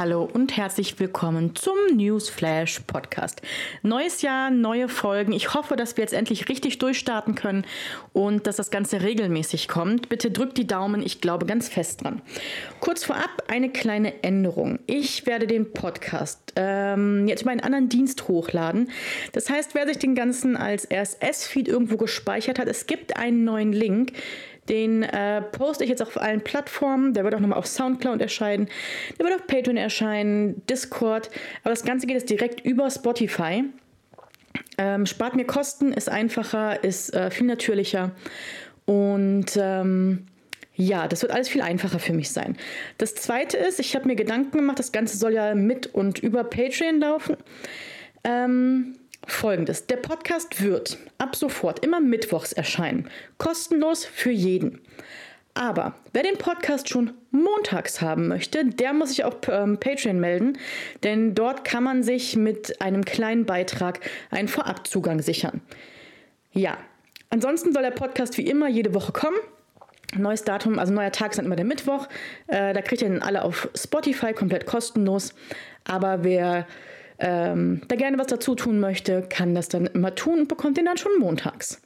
Hallo und herzlich willkommen zum Newsflash Podcast. Neues Jahr, neue Folgen. Ich hoffe, dass wir jetzt endlich richtig durchstarten können und dass das Ganze regelmäßig kommt. Bitte drückt die Daumen, ich glaube ganz fest dran. Kurz vorab eine kleine Änderung. Ich werde den Podcast ähm, jetzt über einen anderen Dienst hochladen. Das heißt, wer sich den ganzen als RSS-Feed irgendwo gespeichert hat, es gibt einen neuen Link den äh, poste ich jetzt auf allen Plattformen. Der wird auch nochmal auf Soundcloud erscheinen. Der wird auf Patreon erscheinen, Discord. Aber das Ganze geht jetzt direkt über Spotify. Ähm, spart mir Kosten, ist einfacher, ist äh, viel natürlicher. Und ähm, ja, das wird alles viel einfacher für mich sein. Das zweite ist, ich habe mir Gedanken gemacht, das Ganze soll ja mit und über Patreon laufen. Ähm, Folgendes. Der Podcast wird ab sofort immer mittwochs erscheinen. Kostenlos für jeden. Aber wer den Podcast schon montags haben möchte, der muss sich auf ähm, Patreon melden, denn dort kann man sich mit einem kleinen Beitrag einen Vorabzugang sichern. Ja, ansonsten soll der Podcast wie immer jede Woche kommen. Neues Datum, also neuer Tag ist dann immer der Mittwoch. Äh, da kriegt ihr dann alle auf Spotify komplett kostenlos. Aber wer ähm, da gerne was dazu tun möchte, kann das dann immer tun und bekommt den dann schon montags.